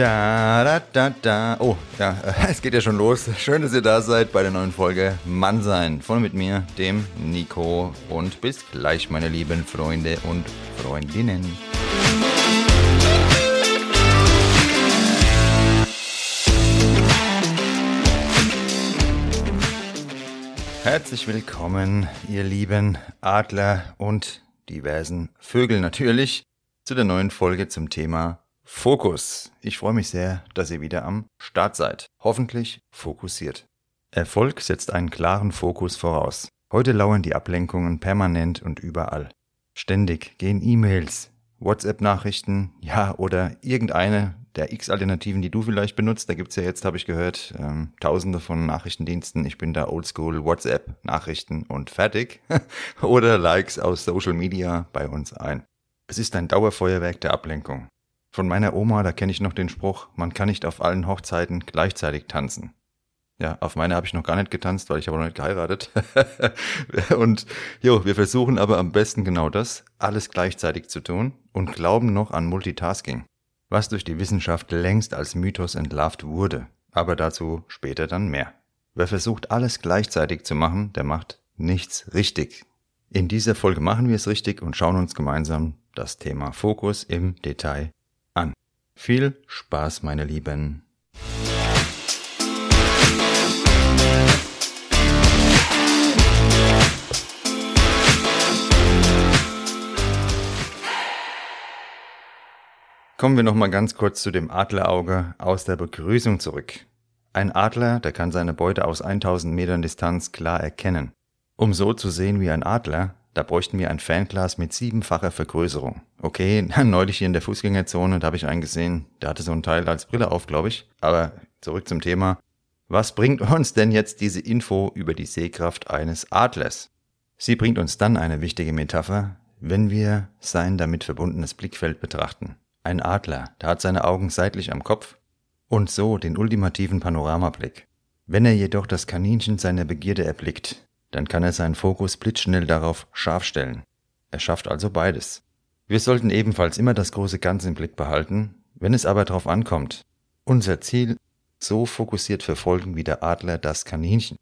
Da, da, da, da. Oh, ja, es geht ja schon los. Schön, dass ihr da seid bei der neuen Folge Mann sein. Von mit mir, dem Nico. Und bis gleich, meine lieben Freunde und Freundinnen. Herzlich willkommen, ihr lieben Adler und diversen Vögel natürlich, zu der neuen Folge zum Thema Fokus. Ich freue mich sehr, dass ihr wieder am Start seid. Hoffentlich fokussiert. Erfolg setzt einen klaren Fokus voraus. Heute lauern die Ablenkungen permanent und überall. Ständig gehen E-Mails, WhatsApp-Nachrichten, ja, oder irgendeine der X-Alternativen, die du vielleicht benutzt. Da gibt's ja jetzt, habe ich gehört, ähm, tausende von Nachrichtendiensten. Ich bin da oldschool WhatsApp-Nachrichten und fertig. oder Likes aus Social Media bei uns ein. Es ist ein Dauerfeuerwerk der Ablenkung. Von meiner Oma, da kenne ich noch den Spruch, man kann nicht auf allen Hochzeiten gleichzeitig tanzen. Ja, auf meine habe ich noch gar nicht getanzt, weil ich habe noch nicht geheiratet. und jo, wir versuchen aber am besten genau das, alles gleichzeitig zu tun und glauben noch an Multitasking, was durch die Wissenschaft längst als Mythos entlarvt wurde, aber dazu später dann mehr. Wer versucht alles gleichzeitig zu machen, der macht nichts richtig. In dieser Folge machen wir es richtig und schauen uns gemeinsam das Thema Fokus im Detail viel Spaß, meine Lieben. Kommen wir noch mal ganz kurz zu dem Adlerauge aus der Begrüßung zurück. Ein Adler, der kann seine Beute aus 1000 Metern Distanz klar erkennen. Um so zu sehen wie ein Adler, da bräuchten wir ein Fernglas mit siebenfacher Vergrößerung. Okay, neulich hier in der Fußgängerzone, da habe ich einen gesehen, der hatte so ein Teil als Brille auf, glaube ich. Aber zurück zum Thema. Was bringt uns denn jetzt diese Info über die Sehkraft eines Adlers? Sie bringt uns dann eine wichtige Metapher, wenn wir sein damit verbundenes Blickfeld betrachten. Ein Adler, der hat seine Augen seitlich am Kopf und so den ultimativen Panoramablick. Wenn er jedoch das Kaninchen seiner Begierde erblickt, dann kann er seinen Fokus blitzschnell darauf scharf stellen. Er schafft also beides. Wir sollten ebenfalls immer das große Ganze im Blick behalten, wenn es aber darauf ankommt, unser Ziel so fokussiert verfolgen wie der Adler das Kaninchen.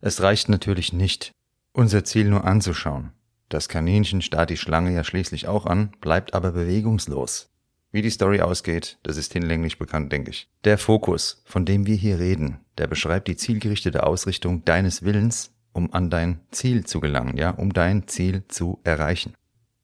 Es reicht natürlich nicht, unser Ziel nur anzuschauen. Das Kaninchen starrt die Schlange ja schließlich auch an, bleibt aber bewegungslos. Wie die Story ausgeht, das ist hinlänglich bekannt, denke ich. Der Fokus, von dem wir hier reden, der beschreibt die zielgerichtete Ausrichtung deines Willens um an dein Ziel zu gelangen, ja, um dein Ziel zu erreichen.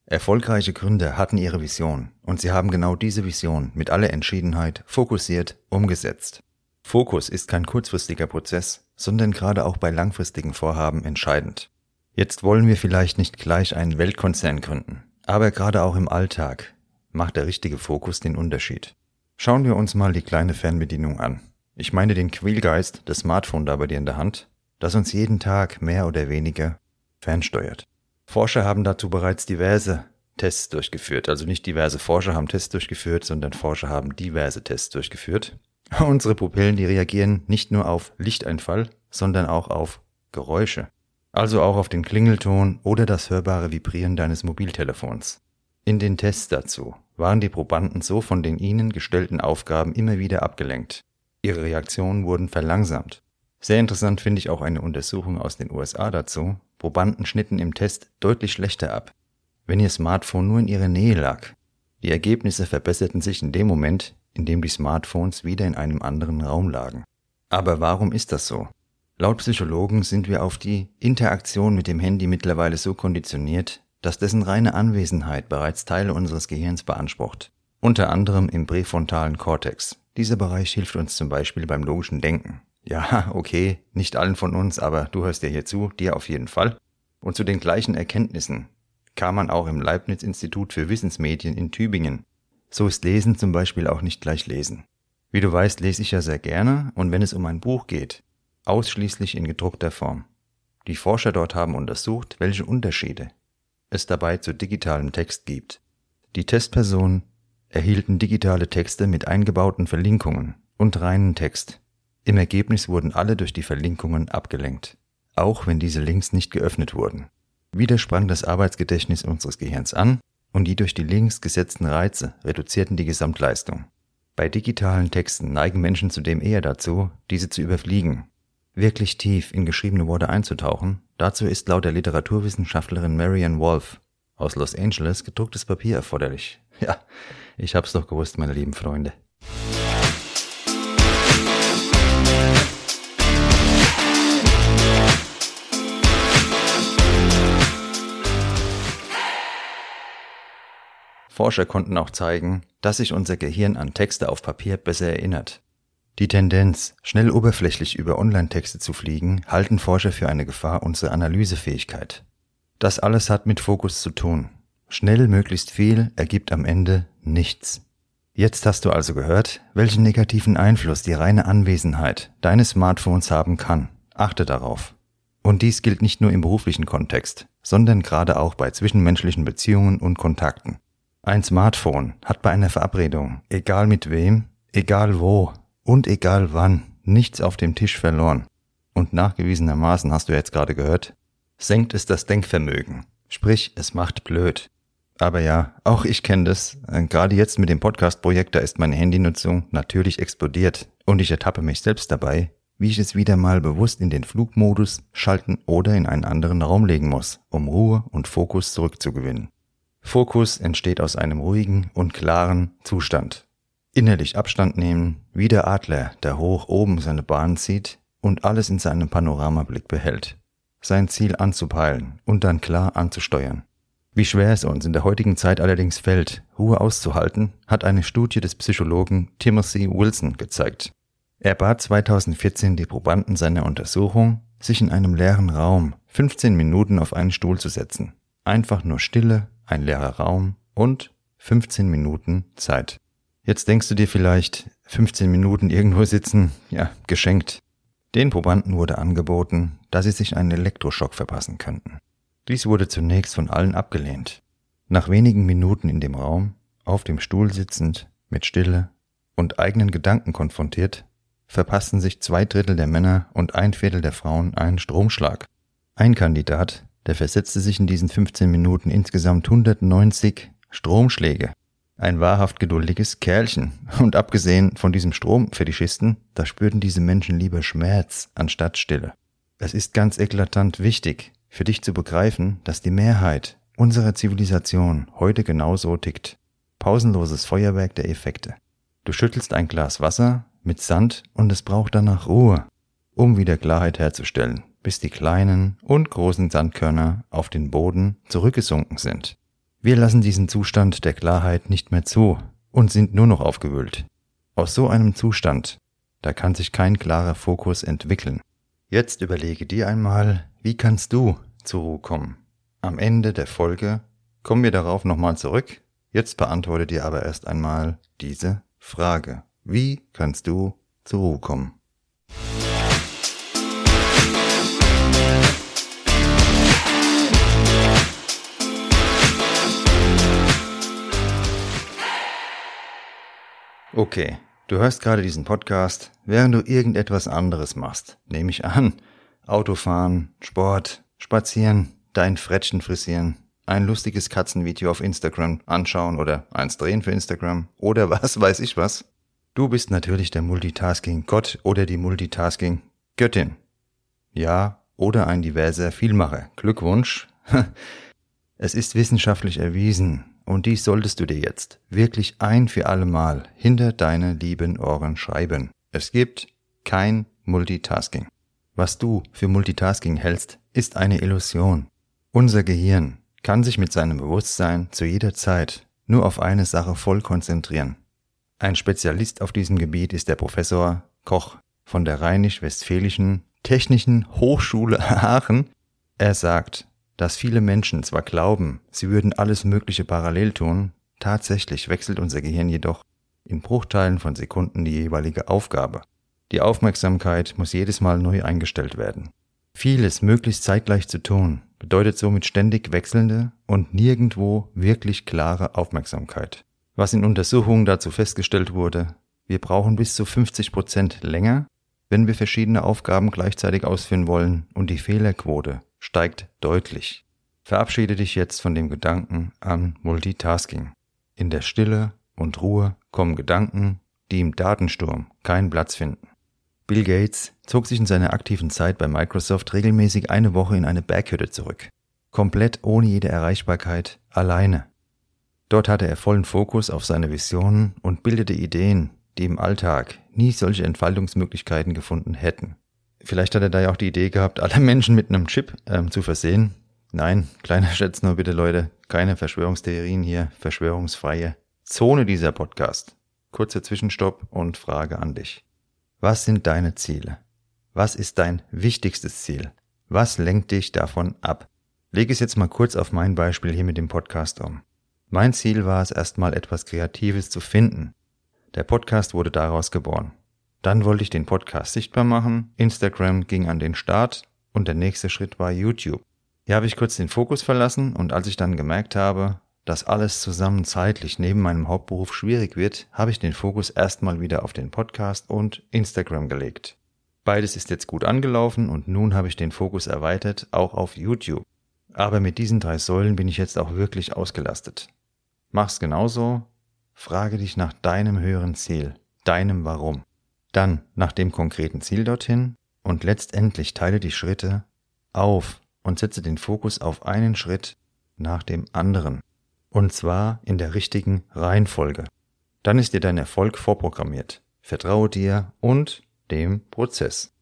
Erfolgreiche Gründer hatten ihre Vision und sie haben genau diese Vision mit aller Entschiedenheit fokussiert umgesetzt. Fokus ist kein kurzfristiger Prozess, sondern gerade auch bei langfristigen Vorhaben entscheidend. Jetzt wollen wir vielleicht nicht gleich einen Weltkonzern gründen, aber gerade auch im Alltag macht der richtige Fokus den Unterschied. Schauen wir uns mal die kleine Fernbedienung an. Ich meine den Quälgeist, das Smartphone da bei dir in der Hand das uns jeden Tag mehr oder weniger fernsteuert. Forscher haben dazu bereits diverse Tests durchgeführt. Also nicht diverse Forscher haben Tests durchgeführt, sondern Forscher haben diverse Tests durchgeführt. Unsere Pupillen, die reagieren nicht nur auf Lichteinfall, sondern auch auf Geräusche. Also auch auf den Klingelton oder das hörbare Vibrieren deines Mobiltelefons. In den Tests dazu waren die Probanden so von den ihnen gestellten Aufgaben immer wieder abgelenkt. Ihre Reaktionen wurden verlangsamt sehr interessant finde ich auch eine Untersuchung aus den USA dazu. Probanden schnitten im Test deutlich schlechter ab, wenn ihr Smartphone nur in ihrer Nähe lag. Die Ergebnisse verbesserten sich in dem Moment, in dem die Smartphones wieder in einem anderen Raum lagen. Aber warum ist das so? Laut Psychologen sind wir auf die Interaktion mit dem Handy mittlerweile so konditioniert, dass dessen reine Anwesenheit bereits Teile unseres Gehirns beansprucht. Unter anderem im präfrontalen Kortex. Dieser Bereich hilft uns zum Beispiel beim logischen Denken. Ja, okay, nicht allen von uns, aber du hörst ja hier zu, dir auf jeden Fall. Und zu den gleichen Erkenntnissen kam man auch im Leibniz-Institut für Wissensmedien in Tübingen. So ist Lesen zum Beispiel auch nicht gleich Lesen. Wie du weißt, lese ich ja sehr gerne und wenn es um ein Buch geht, ausschließlich in gedruckter Form. Die Forscher dort haben untersucht, welche Unterschiede es dabei zu digitalem Text gibt. Die Testpersonen erhielten digitale Texte mit eingebauten Verlinkungen und reinen Text im Ergebnis wurden alle durch die Verlinkungen abgelenkt, auch wenn diese Links nicht geöffnet wurden. Wieder sprang das Arbeitsgedächtnis unseres Gehirns an und die durch die Links gesetzten Reize reduzierten die Gesamtleistung. Bei digitalen Texten neigen Menschen zudem eher dazu, diese zu überfliegen. Wirklich tief in geschriebene Worte einzutauchen, dazu ist laut der Literaturwissenschaftlerin Marianne Wolf aus Los Angeles gedrucktes Papier erforderlich. Ja, ich hab's doch gewusst, meine lieben Freunde. Forscher konnten auch zeigen, dass sich unser Gehirn an Texte auf Papier besser erinnert. Die Tendenz, schnell oberflächlich über Online-Texte zu fliegen, halten Forscher für eine Gefahr unserer Analysefähigkeit. Das alles hat mit Fokus zu tun. Schnell möglichst viel ergibt am Ende nichts. Jetzt hast du also gehört, welchen negativen Einfluss die reine Anwesenheit deines Smartphones haben kann. Achte darauf. Und dies gilt nicht nur im beruflichen Kontext, sondern gerade auch bei zwischenmenschlichen Beziehungen und Kontakten. Ein Smartphone hat bei einer Verabredung, egal mit wem, egal wo und egal wann, nichts auf dem Tisch verloren. Und nachgewiesenermaßen hast du jetzt gerade gehört, senkt es das Denkvermögen. Sprich, es macht blöd. Aber ja, auch ich kenne das. Äh, gerade jetzt mit dem Podcast-Projekt, da ist meine Handynutzung natürlich explodiert. Und ich ertappe mich selbst dabei, wie ich es wieder mal bewusst in den Flugmodus schalten oder in einen anderen Raum legen muss, um Ruhe und Fokus zurückzugewinnen. Fokus entsteht aus einem ruhigen und klaren Zustand. Innerlich Abstand nehmen, wie der Adler, der hoch oben seine Bahn zieht und alles in seinem Panoramablick behält. Sein Ziel anzupeilen und dann klar anzusteuern. Wie schwer es uns in der heutigen Zeit allerdings fällt, Ruhe auszuhalten, hat eine Studie des Psychologen Timothy Wilson gezeigt. Er bat 2014 die Probanden seiner Untersuchung, sich in einem leeren Raum 15 Minuten auf einen Stuhl zu setzen. Einfach nur Stille ein leerer Raum und 15 Minuten Zeit. Jetzt denkst du dir vielleicht, 15 Minuten irgendwo sitzen, ja, geschenkt. Den Probanden wurde angeboten, dass sie sich einen Elektroschock verpassen könnten. Dies wurde zunächst von allen abgelehnt. Nach wenigen Minuten in dem Raum, auf dem Stuhl sitzend, mit Stille und eigenen Gedanken konfrontiert, verpassten sich zwei Drittel der Männer und ein Viertel der Frauen einen Stromschlag. Ein Kandidat der versetzte sich in diesen 15 Minuten insgesamt 190 Stromschläge. Ein wahrhaft geduldiges Kerlchen. Und abgesehen von diesem Stromfetischisten, da spürten diese Menschen lieber Schmerz anstatt Stille. Es ist ganz eklatant wichtig, für dich zu begreifen, dass die Mehrheit unserer Zivilisation heute genauso tickt. Pausenloses Feuerwerk der Effekte. Du schüttelst ein Glas Wasser mit Sand und es braucht danach Ruhe, um wieder Klarheit herzustellen bis die kleinen und großen Sandkörner auf den Boden zurückgesunken sind. Wir lassen diesen Zustand der Klarheit nicht mehr zu und sind nur noch aufgewühlt. Aus so einem Zustand, da kann sich kein klarer Fokus entwickeln. Jetzt überlege dir einmal, wie kannst du zur Ruhe kommen? Am Ende der Folge kommen wir darauf nochmal zurück. Jetzt beantworte dir aber erst einmal diese Frage. Wie kannst du zur Ruhe kommen? Okay, du hörst gerade diesen Podcast, während du irgendetwas anderes machst. Nehme ich an. Autofahren, Sport, Spazieren, dein Frettchen frisieren, ein lustiges Katzenvideo auf Instagram anschauen oder eins drehen für Instagram oder was weiß ich was. Du bist natürlich der Multitasking-Gott oder die Multitasking-Göttin. Ja, oder ein diverser Vielmacher. Glückwunsch. es ist wissenschaftlich erwiesen, und dies solltest du dir jetzt wirklich ein für alle Mal hinter deine lieben Ohren schreiben. Es gibt kein Multitasking. Was du für Multitasking hältst, ist eine Illusion. Unser Gehirn kann sich mit seinem Bewusstsein zu jeder Zeit nur auf eine Sache voll konzentrieren. Ein Spezialist auf diesem Gebiet ist der Professor Koch von der Rheinisch-Westfälischen Technischen Hochschule Aachen. Er sagt, dass viele Menschen zwar glauben, sie würden alles Mögliche parallel tun, tatsächlich wechselt unser Gehirn jedoch in Bruchteilen von Sekunden die jeweilige Aufgabe. Die Aufmerksamkeit muss jedes Mal neu eingestellt werden. Vieles möglichst zeitgleich zu tun, bedeutet somit ständig wechselnde und nirgendwo wirklich klare Aufmerksamkeit. Was in Untersuchungen dazu festgestellt wurde, wir brauchen bis zu 50 Prozent länger, wenn wir verschiedene Aufgaben gleichzeitig ausführen wollen und die Fehlerquote steigt deutlich. Verabschiede dich jetzt von dem Gedanken an Multitasking. In der Stille und Ruhe kommen Gedanken die im Datensturm keinen Platz finden. Bill Gates zog sich in seiner aktiven Zeit bei Microsoft regelmäßig eine Woche in eine Berghütte zurück. Komplett ohne jede Erreichbarkeit, alleine. Dort hatte er vollen Fokus auf seine Visionen und bildete Ideen, die im Alltag nie solche Entfaltungsmöglichkeiten gefunden hätten. Vielleicht hat er da ja auch die Idee gehabt, alle Menschen mit einem Chip ähm, zu versehen. Nein, kleiner Schätz nur bitte Leute, keine Verschwörungstheorien hier, verschwörungsfreie Zone dieser Podcast. Kurzer Zwischenstopp und Frage an dich. Was sind deine Ziele? Was ist dein wichtigstes Ziel? Was lenkt dich davon ab? Leg es jetzt mal kurz auf mein Beispiel hier mit dem Podcast um. Mein Ziel war es erstmal etwas Kreatives zu finden. Der Podcast wurde daraus geboren. Dann wollte ich den Podcast sichtbar machen, Instagram ging an den Start und der nächste Schritt war YouTube. Hier habe ich kurz den Fokus verlassen und als ich dann gemerkt habe, dass alles zusammen zeitlich neben meinem Hauptberuf schwierig wird, habe ich den Fokus erstmal wieder auf den Podcast und Instagram gelegt. Beides ist jetzt gut angelaufen und nun habe ich den Fokus erweitert auch auf YouTube. Aber mit diesen drei Säulen bin ich jetzt auch wirklich ausgelastet. Mach's genauso, frage dich nach deinem höheren Ziel, deinem Warum. Dann nach dem konkreten Ziel dorthin und letztendlich teile die Schritte auf und setze den Fokus auf einen Schritt nach dem anderen. Und zwar in der richtigen Reihenfolge. Dann ist dir dein Erfolg vorprogrammiert. Vertraue dir und dem Prozess.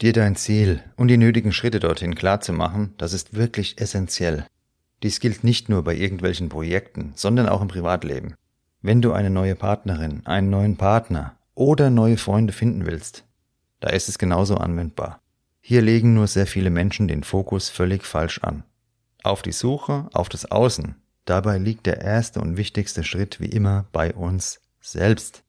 Dir dein Ziel und die nötigen Schritte dorthin klar zu machen, das ist wirklich essentiell. Dies gilt nicht nur bei irgendwelchen Projekten, sondern auch im Privatleben. Wenn du eine neue Partnerin, einen neuen Partner oder neue Freunde finden willst, da ist es genauso anwendbar. Hier legen nur sehr viele Menschen den Fokus völlig falsch an. Auf die Suche, auf das Außen. Dabei liegt der erste und wichtigste Schritt wie immer bei uns selbst.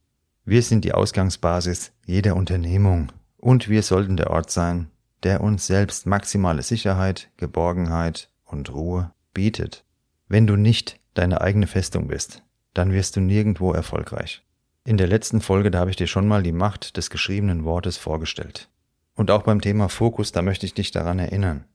Wir sind die Ausgangsbasis jeder Unternehmung und wir sollten der Ort sein, der uns selbst maximale Sicherheit, Geborgenheit und Ruhe bietet. Wenn du nicht deine eigene Festung bist, dann wirst du nirgendwo erfolgreich. In der letzten Folge, da habe ich dir schon mal die Macht des geschriebenen Wortes vorgestellt. Und auch beim Thema Fokus, da möchte ich dich daran erinnern.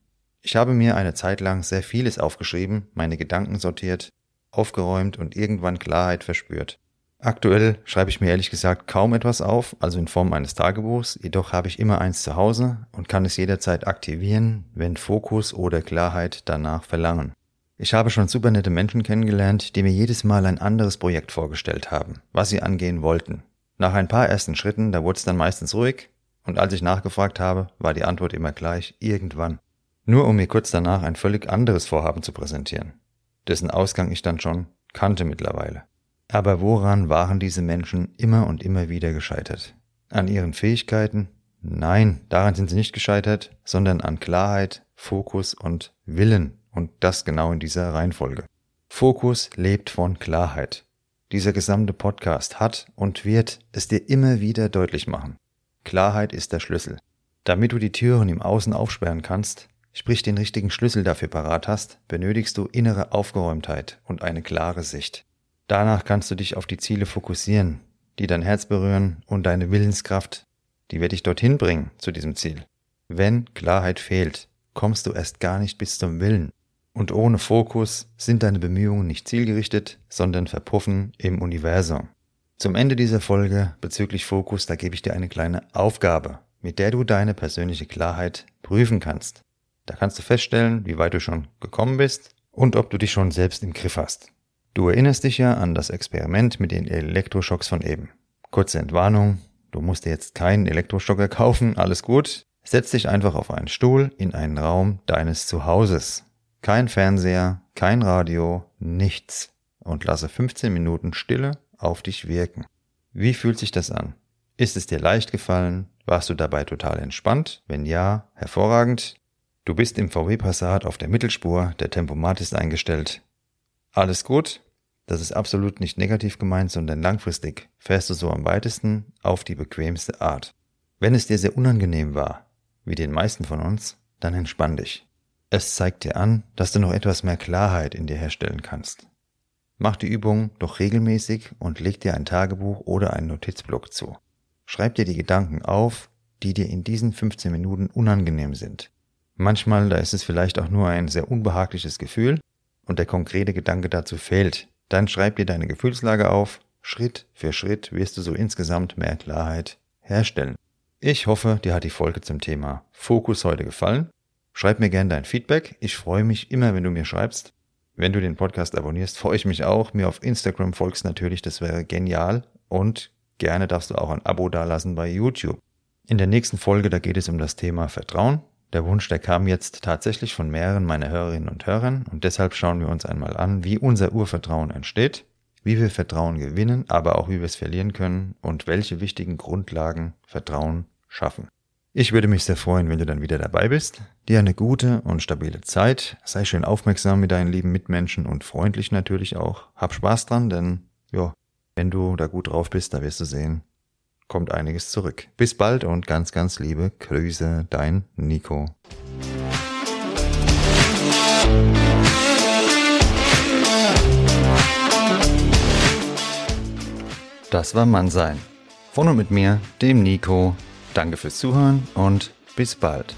Ich habe mir eine Zeit lang sehr vieles aufgeschrieben, meine Gedanken sortiert, aufgeräumt und irgendwann Klarheit verspürt. Aktuell schreibe ich mir ehrlich gesagt kaum etwas auf, also in Form eines Tagebuchs, jedoch habe ich immer eins zu Hause und kann es jederzeit aktivieren, wenn Fokus oder Klarheit danach verlangen. Ich habe schon super nette Menschen kennengelernt, die mir jedes Mal ein anderes Projekt vorgestellt haben, was sie angehen wollten. Nach ein paar ersten Schritten, da wurde es dann meistens ruhig, und als ich nachgefragt habe, war die Antwort immer gleich irgendwann. Nur um mir kurz danach ein völlig anderes Vorhaben zu präsentieren, dessen Ausgang ich dann schon kannte mittlerweile. Aber woran waren diese Menschen immer und immer wieder gescheitert? An ihren Fähigkeiten? Nein, daran sind sie nicht gescheitert, sondern an Klarheit, Fokus und Willen und das genau in dieser Reihenfolge. Fokus lebt von Klarheit. Dieser gesamte Podcast hat und wird es dir immer wieder deutlich machen. Klarheit ist der Schlüssel. Damit du die Türen im Außen aufsperren kannst, sprich den richtigen Schlüssel dafür parat hast, benötigst du innere Aufgeräumtheit und eine klare Sicht. Danach kannst du dich auf die Ziele fokussieren, die dein Herz berühren und deine Willenskraft, die wird dich dorthin bringen zu diesem Ziel. Wenn Klarheit fehlt, kommst du erst gar nicht bis zum Willen und ohne Fokus sind deine Bemühungen nicht zielgerichtet, sondern verpuffen im Universum. Zum Ende dieser Folge bezüglich Fokus, da gebe ich dir eine kleine Aufgabe, mit der du deine persönliche Klarheit prüfen kannst. Da kannst du feststellen, wie weit du schon gekommen bist und ob du dich schon selbst im Griff hast. Du erinnerst dich ja an das Experiment mit den Elektroschocks von eben. Kurze Entwarnung, du musst dir jetzt keinen Elektroschocker kaufen, alles gut. Setz dich einfach auf einen Stuhl in einen Raum deines Zuhauses. Kein Fernseher, kein Radio, nichts. Und lasse 15 Minuten Stille auf dich wirken. Wie fühlt sich das an? Ist es dir leicht gefallen? Warst du dabei total entspannt? Wenn ja, hervorragend. Du bist im VW Passat auf der Mittelspur, der Tempomat ist eingestellt. Alles gut? Das ist absolut nicht negativ gemeint, sondern langfristig fährst du so am weitesten auf die bequemste Art. Wenn es dir sehr unangenehm war, wie den meisten von uns, dann entspann dich. Es zeigt dir an, dass du noch etwas mehr Klarheit in dir herstellen kannst. Mach die Übung doch regelmäßig und leg dir ein Tagebuch oder einen Notizblock zu. Schreib dir die Gedanken auf die dir in diesen 15 Minuten unangenehm sind. Manchmal, da ist es vielleicht auch nur ein sehr unbehagliches Gefühl und der konkrete Gedanke dazu fehlt. Dann schreib dir deine Gefühlslage auf. Schritt für Schritt wirst du so insgesamt mehr Klarheit herstellen. Ich hoffe, dir hat die Folge zum Thema Fokus heute gefallen. Schreib mir gerne dein Feedback. Ich freue mich immer, wenn du mir schreibst. Wenn du den Podcast abonnierst, freue ich mich auch. Mir auf Instagram folgst natürlich, das wäre genial. Und gerne darfst du auch ein Abo dalassen bei YouTube. In der nächsten Folge, da geht es um das Thema Vertrauen. Der Wunsch, der kam jetzt tatsächlich von mehreren meiner Hörerinnen und Hörern und deshalb schauen wir uns einmal an, wie unser Urvertrauen entsteht, wie wir Vertrauen gewinnen, aber auch wie wir es verlieren können und welche wichtigen Grundlagen Vertrauen schaffen. Ich würde mich sehr freuen, wenn du dann wieder dabei bist. Dir eine gute und stabile Zeit. Sei schön aufmerksam mit deinen lieben Mitmenschen und freundlich natürlich auch. Hab Spaß dran, denn ja, wenn du da gut drauf bist, da wirst du sehen, kommt einiges zurück. Bis bald und ganz, ganz liebe Grüße, dein Nico. Das war Mannsein. Von und mit mir, dem Nico. Danke fürs Zuhören und bis bald.